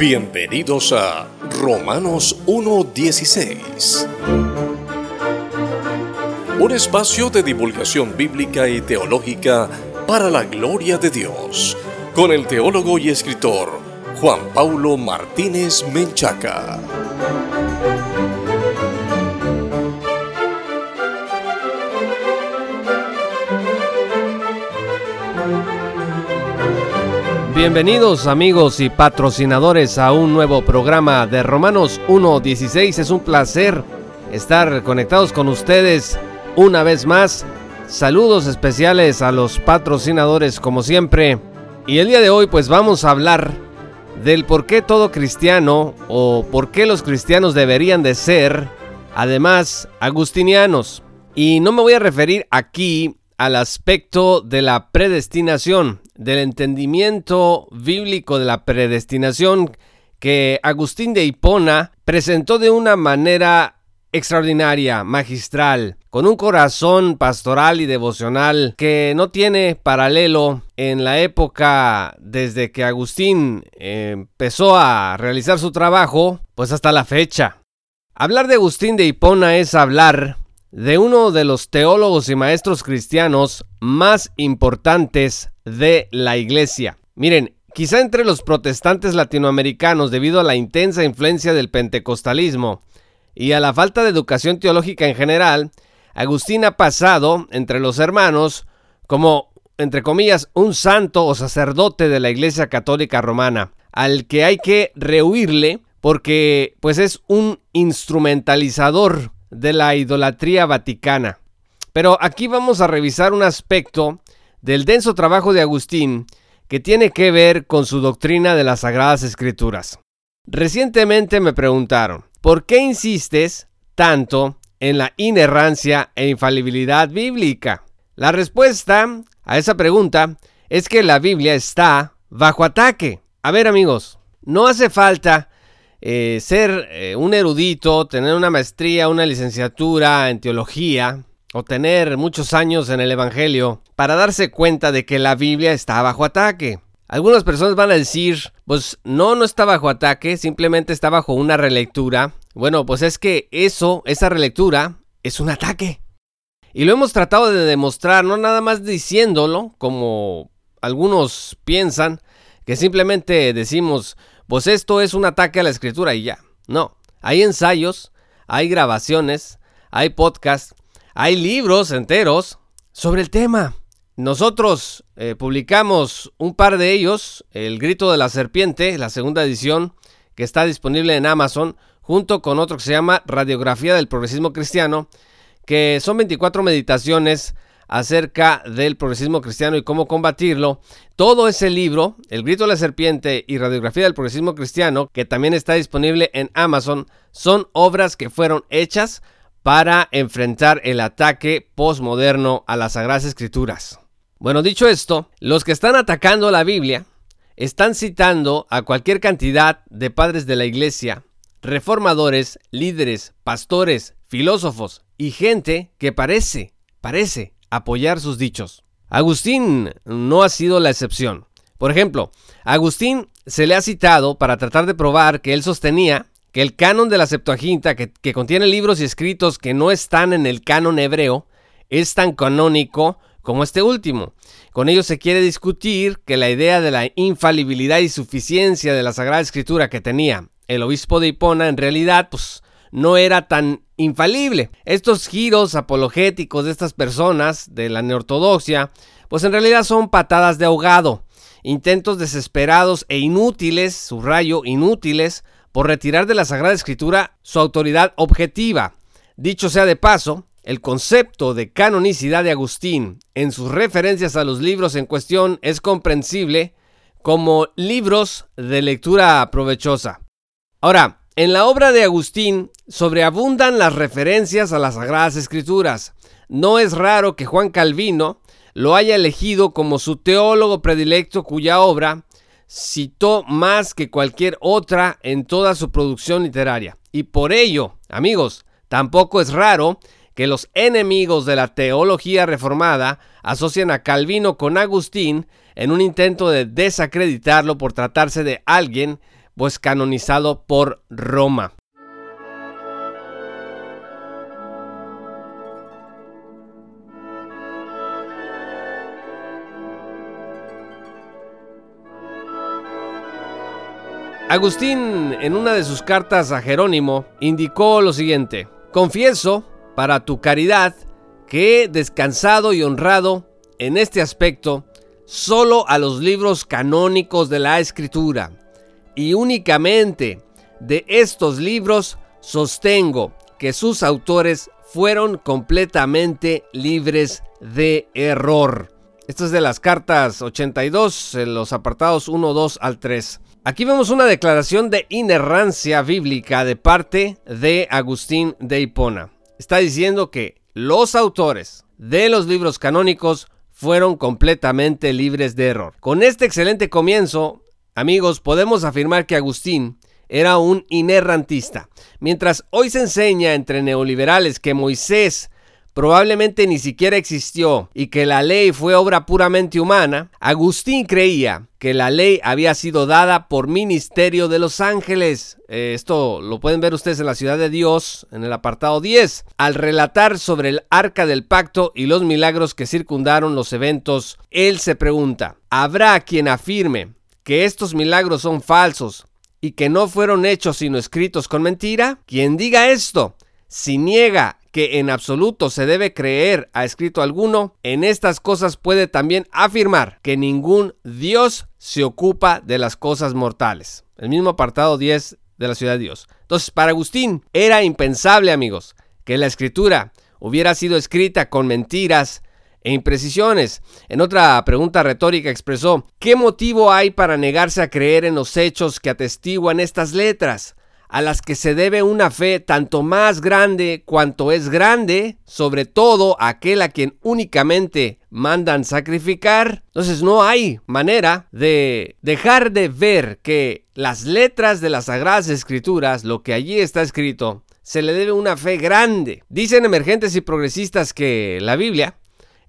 Bienvenidos a Romanos 1.16. Un espacio de divulgación bíblica y teológica para la gloria de Dios, con el teólogo y escritor Juan Paulo Martínez Menchaca. Bienvenidos amigos y patrocinadores a un nuevo programa de Romanos 1.16. Es un placer estar conectados con ustedes una vez más. Saludos especiales a los patrocinadores como siempre. Y el día de hoy pues vamos a hablar del por qué todo cristiano o por qué los cristianos deberían de ser además agustinianos. Y no me voy a referir aquí al aspecto de la predestinación, del entendimiento bíblico de la predestinación que Agustín de Hipona presentó de una manera extraordinaria, magistral, con un corazón pastoral y devocional que no tiene paralelo en la época desde que Agustín empezó a realizar su trabajo, pues hasta la fecha. Hablar de Agustín de Hipona es hablar de uno de los teólogos y maestros cristianos más importantes de la iglesia. Miren, quizá entre los protestantes latinoamericanos, debido a la intensa influencia del pentecostalismo y a la falta de educación teológica en general, Agustín ha pasado entre los hermanos como, entre comillas, un santo o sacerdote de la Iglesia Católica Romana, al que hay que rehuirle porque pues es un instrumentalizador de la idolatría vaticana. Pero aquí vamos a revisar un aspecto del denso trabajo de Agustín que tiene que ver con su doctrina de las Sagradas Escrituras. Recientemente me preguntaron, ¿por qué insistes tanto en la inerrancia e infalibilidad bíblica? La respuesta a esa pregunta es que la Biblia está bajo ataque. A ver amigos, no hace falta eh, ser eh, un erudito, tener una maestría, una licenciatura en teología o tener muchos años en el Evangelio para darse cuenta de que la Biblia está bajo ataque. Algunas personas van a decir, pues no, no está bajo ataque, simplemente está bajo una relectura. Bueno, pues es que eso, esa relectura, es un ataque. Y lo hemos tratado de demostrar, no nada más diciéndolo, como algunos piensan, que simplemente decimos, pues esto es un ataque a la escritura y ya. No, hay ensayos, hay grabaciones, hay podcasts, hay libros enteros sobre el tema. Nosotros eh, publicamos un par de ellos, El Grito de la Serpiente, la segunda edición, que está disponible en Amazon, junto con otro que se llama Radiografía del Progresismo Cristiano, que son 24 meditaciones acerca del progresismo cristiano y cómo combatirlo. Todo ese libro, El grito de la serpiente y Radiografía del progresismo cristiano, que también está disponible en Amazon, son obras que fueron hechas para enfrentar el ataque postmoderno a las Sagradas Escrituras. Bueno, dicho esto, los que están atacando la Biblia están citando a cualquier cantidad de padres de la iglesia, reformadores, líderes, pastores, filósofos y gente que parece, parece apoyar sus dichos. Agustín no ha sido la excepción. Por ejemplo, Agustín se le ha citado para tratar de probar que él sostenía que el canon de la Septuaginta, que, contiene libros y escritos que no están en el canon hebreo, es tan canónico como este último. Con ello se quiere discutir que la idea de la infalibilidad y suficiencia de la Sagrada Escritura que tenía el obispo de Hipona en realidad pues no era tan infalible. Estos giros apologéticos de estas personas de la neortodoxia, pues en realidad son patadas de ahogado, intentos desesperados e inútiles, subrayo, inútiles, por retirar de la Sagrada Escritura su autoridad objetiva. Dicho sea de paso, el concepto de canonicidad de Agustín en sus referencias a los libros en cuestión es comprensible como libros de lectura provechosa. Ahora, en la obra de Agustín sobreabundan las referencias a las Sagradas Escrituras. No es raro que Juan Calvino lo haya elegido como su teólogo predilecto cuya obra citó más que cualquier otra en toda su producción literaria. Y por ello, amigos, tampoco es raro que los enemigos de la teología reformada asocian a Calvino con Agustín en un intento de desacreditarlo por tratarse de alguien pues canonizado por Roma. Agustín, en una de sus cartas a Jerónimo, indicó lo siguiente, confieso, para tu caridad, que he descansado y honrado en este aspecto solo a los libros canónicos de la Escritura, y únicamente de estos libros sostengo que sus autores fueron completamente libres de error. Esto es de las cartas 82, en los apartados 1, 2 al 3. Aquí vemos una declaración de inerrancia bíblica de parte de Agustín de Hipona. Está diciendo que los autores de los libros canónicos fueron completamente libres de error. Con este excelente comienzo, amigos, podemos afirmar que Agustín era un inerrantista. Mientras hoy se enseña entre neoliberales que Moisés probablemente ni siquiera existió y que la ley fue obra puramente humana, Agustín creía que la ley había sido dada por ministerio de los ángeles. Eh, esto lo pueden ver ustedes en la ciudad de Dios, en el apartado 10, al relatar sobre el arca del pacto y los milagros que circundaron los eventos. Él se pregunta, ¿habrá quien afirme que estos milagros son falsos y que no fueron hechos sino escritos con mentira? Quien diga esto, si niega que en absoluto se debe creer a escrito alguno, en estas cosas puede también afirmar que ningún Dios se ocupa de las cosas mortales. El mismo apartado 10 de la ciudad de Dios. Entonces, para Agustín era impensable, amigos, que la escritura hubiera sido escrita con mentiras e imprecisiones. En otra pregunta retórica expresó, ¿qué motivo hay para negarse a creer en los hechos que atestiguan estas letras? a las que se debe una fe tanto más grande cuanto es grande, sobre todo aquel a quien únicamente mandan sacrificar. Entonces no hay manera de dejar de ver que las letras de las Sagradas Escrituras, lo que allí está escrito, se le debe una fe grande. Dicen emergentes y progresistas que la Biblia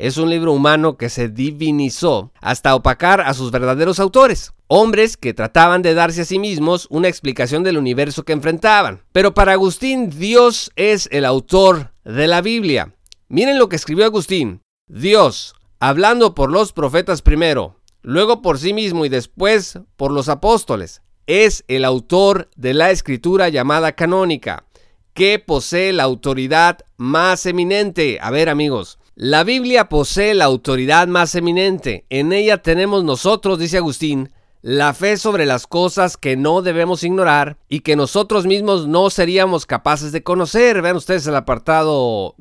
es un libro humano que se divinizó hasta opacar a sus verdaderos autores. Hombres que trataban de darse a sí mismos una explicación del universo que enfrentaban. Pero para Agustín, Dios es el autor de la Biblia. Miren lo que escribió Agustín. Dios, hablando por los profetas primero, luego por sí mismo y después por los apóstoles, es el autor de la escritura llamada canónica, que posee la autoridad más eminente. A ver amigos, la Biblia posee la autoridad más eminente. En ella tenemos nosotros, dice Agustín, la fe sobre las cosas que no debemos ignorar y que nosotros mismos no seríamos capaces de conocer. Vean ustedes el apartado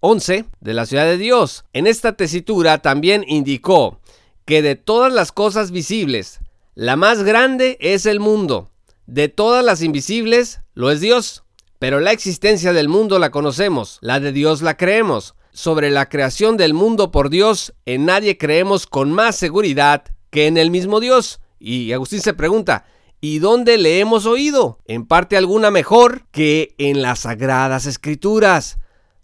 11 mm, de la ciudad de Dios. En esta tesitura también indicó que de todas las cosas visibles, la más grande es el mundo. De todas las invisibles, lo es Dios. Pero la existencia del mundo la conocemos, la de Dios la creemos sobre la creación del mundo por Dios, en nadie creemos con más seguridad que en el mismo Dios. Y Agustín se pregunta, ¿y dónde le hemos oído? En parte alguna mejor que en las sagradas escrituras,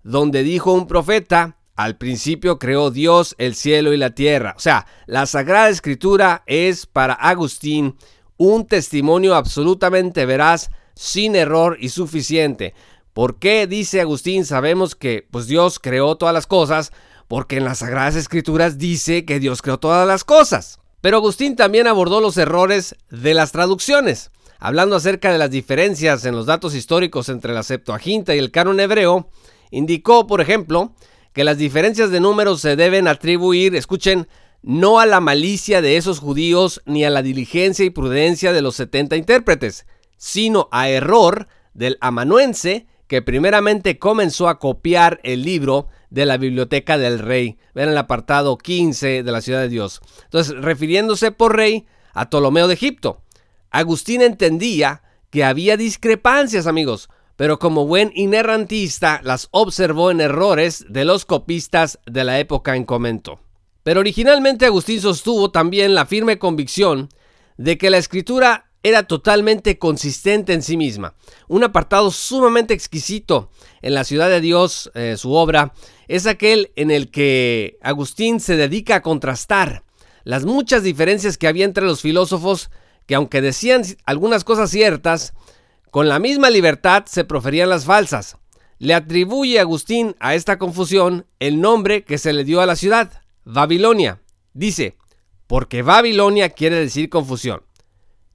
donde dijo un profeta, al principio creó Dios el cielo y la tierra. O sea, la sagrada escritura es para Agustín un testimonio absolutamente veraz, sin error y suficiente. ¿Por qué dice Agustín? Sabemos que pues Dios creó todas las cosas, porque en las Sagradas Escrituras dice que Dios creó todas las cosas. Pero Agustín también abordó los errores de las traducciones, hablando acerca de las diferencias en los datos históricos entre la Septuaginta y el canon hebreo. Indicó, por ejemplo, que las diferencias de números se deben atribuir, escuchen, no a la malicia de esos judíos ni a la diligencia y prudencia de los 70 intérpretes, sino a error del amanuense que primeramente comenzó a copiar el libro de la biblioteca del rey. Ven el apartado 15 de la ciudad de Dios. Entonces, refiriéndose por rey a Ptolomeo de Egipto. Agustín entendía que había discrepancias, amigos, pero como buen inerrantista las observó en errores de los copistas de la época en comento. Pero originalmente Agustín sostuvo también la firme convicción de que la escritura era totalmente consistente en sí misma. Un apartado sumamente exquisito en la ciudad de Dios, eh, su obra, es aquel en el que Agustín se dedica a contrastar las muchas diferencias que había entre los filósofos que aunque decían algunas cosas ciertas, con la misma libertad se proferían las falsas. Le atribuye Agustín a esta confusión el nombre que se le dio a la ciudad, Babilonia. Dice, porque Babilonia quiere decir confusión.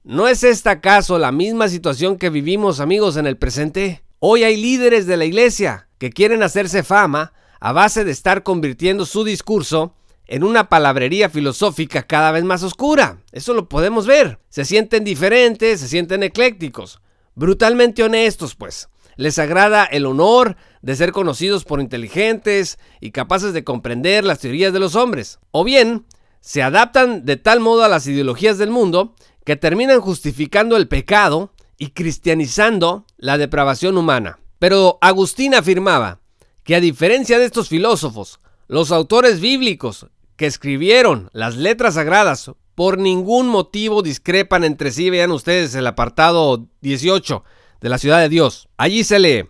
¿No es esta acaso la misma situación que vivimos amigos en el presente? Hoy hay líderes de la iglesia que quieren hacerse fama a base de estar convirtiendo su discurso en una palabrería filosófica cada vez más oscura. Eso lo podemos ver. Se sienten diferentes, se sienten eclécticos, brutalmente honestos, pues. Les agrada el honor de ser conocidos por inteligentes y capaces de comprender las teorías de los hombres. O bien, se adaptan de tal modo a las ideologías del mundo que terminan justificando el pecado y cristianizando la depravación humana. Pero Agustín afirmaba que a diferencia de estos filósofos, los autores bíblicos que escribieron las letras sagradas por ningún motivo discrepan entre sí. Vean ustedes el apartado 18 de la ciudad de Dios. Allí se lee,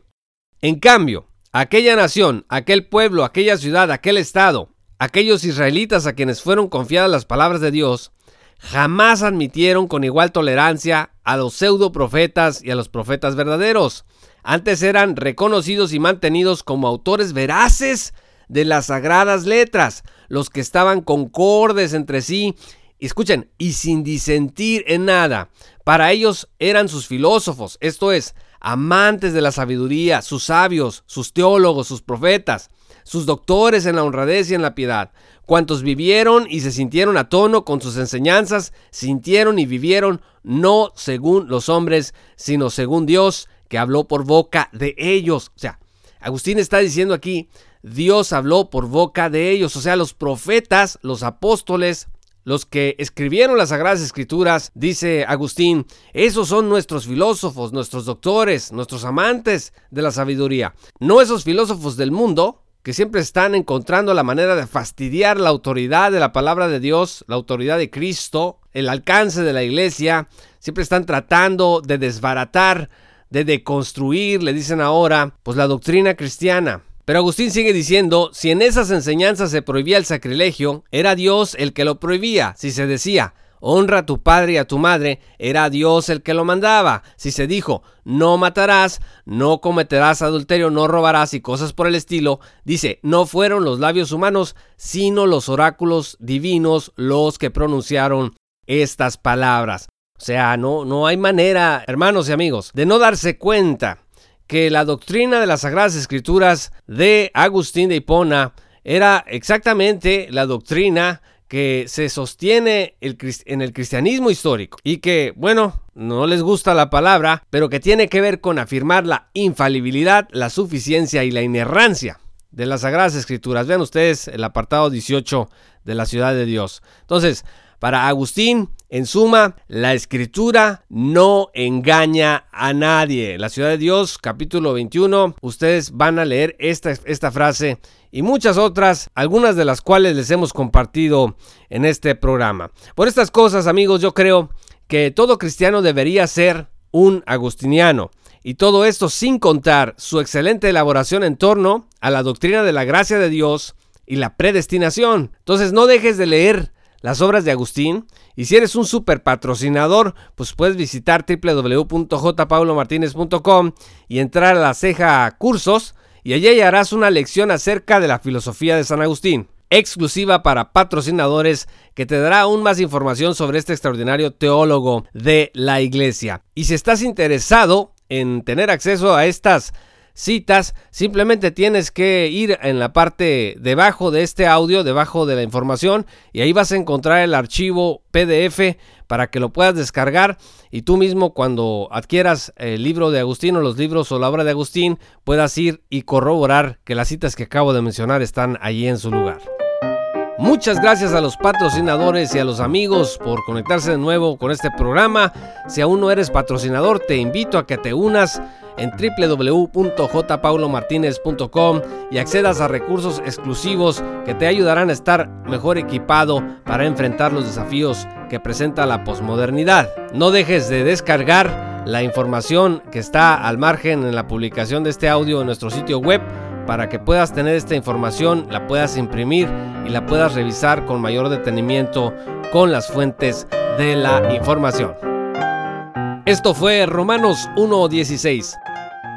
en cambio, aquella nación, aquel pueblo, aquella ciudad, aquel estado, aquellos israelitas a quienes fueron confiadas las palabras de Dios, jamás admitieron con igual tolerancia a los pseudo profetas y a los profetas verdaderos. Antes eran reconocidos y mantenidos como autores veraces de las sagradas letras, los que estaban concordes entre sí, escuchen, y sin disentir en nada. Para ellos eran sus filósofos, esto es, amantes de la sabiduría, sus sabios, sus teólogos, sus profetas, sus doctores en la honradez y en la piedad, cuantos vivieron y se sintieron a tono con sus enseñanzas, sintieron y vivieron no según los hombres, sino según Dios, que habló por boca de ellos. O sea, Agustín está diciendo aquí Dios habló por boca de ellos, o sea, los profetas, los apóstoles, los que escribieron las Sagradas Escrituras, dice Agustín, esos son nuestros filósofos, nuestros doctores, nuestros amantes de la sabiduría. No esos filósofos del mundo que siempre están encontrando la manera de fastidiar la autoridad de la palabra de Dios, la autoridad de Cristo, el alcance de la iglesia, siempre están tratando de desbaratar, de deconstruir, le dicen ahora, pues la doctrina cristiana. Pero Agustín sigue diciendo, si en esas enseñanzas se prohibía el sacrilegio, era Dios el que lo prohibía. Si se decía, honra a tu padre y a tu madre, era Dios el que lo mandaba. Si se dijo, no matarás, no cometerás adulterio, no robarás y cosas por el estilo, dice, no fueron los labios humanos, sino los oráculos divinos los que pronunciaron estas palabras. O sea, no, no hay manera, hermanos y amigos, de no darse cuenta que la doctrina de las Sagradas Escrituras de Agustín de Hipona era exactamente la doctrina que se sostiene en el cristianismo histórico y que, bueno, no les gusta la palabra, pero que tiene que ver con afirmar la infalibilidad, la suficiencia y la inerrancia de las Sagradas Escrituras. Vean ustedes el apartado 18 de la ciudad de Dios. Entonces, para Agustín, en suma, la escritura no engaña a nadie. La ciudad de Dios, capítulo 21, ustedes van a leer esta, esta frase y muchas otras, algunas de las cuales les hemos compartido en este programa. Por estas cosas, amigos, yo creo que todo cristiano debería ser un agustiniano. Y todo esto sin contar su excelente elaboración en torno a la doctrina de la gracia de Dios y la predestinación. Entonces no dejes de leer las obras de Agustín. Y si eres un super patrocinador, pues puedes visitar www.jpaulomartinez.com y entrar a la ceja cursos y allí hallarás una lección acerca de la filosofía de San Agustín, exclusiva para patrocinadores que te dará aún más información sobre este extraordinario teólogo de la iglesia. Y si estás interesado en tener acceso a estas citas, simplemente tienes que ir en la parte debajo de este audio, debajo de la información, y ahí vas a encontrar el archivo PDF para que lo puedas descargar y tú mismo cuando adquieras el libro de Agustín o los libros o la obra de Agustín puedas ir y corroborar que las citas que acabo de mencionar están allí en su lugar. Muchas gracias a los patrocinadores y a los amigos por conectarse de nuevo con este programa. Si aún no eres patrocinador, te invito a que te unas en www.jpaulomartinez.com y accedas a recursos exclusivos que te ayudarán a estar mejor equipado para enfrentar los desafíos que presenta la posmodernidad. No dejes de descargar la información que está al margen en la publicación de este audio en nuestro sitio web para que puedas tener esta información, la puedas imprimir y la puedas revisar con mayor detenimiento con las fuentes de la información. Esto fue Romanos 1.16,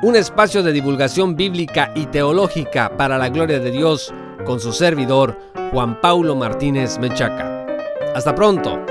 un espacio de divulgación bíblica y teológica para la gloria de Dios con su servidor Juan Paulo Martínez Mechaca. Hasta pronto.